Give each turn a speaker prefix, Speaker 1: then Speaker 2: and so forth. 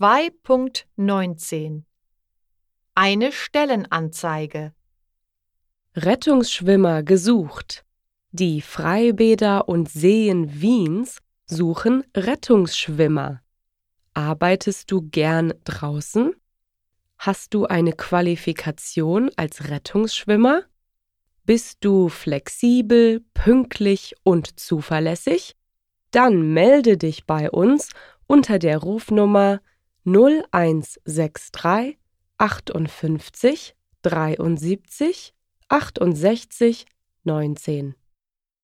Speaker 1: 2.19 Eine Stellenanzeige
Speaker 2: Rettungsschwimmer gesucht. Die Freibäder und Seen Wiens suchen Rettungsschwimmer. Arbeitest du gern draußen? Hast du eine Qualifikation als Rettungsschwimmer? Bist du flexibel, pünktlich und zuverlässig? Dann melde dich bei uns unter der Rufnummer 0163 58 73 68 19.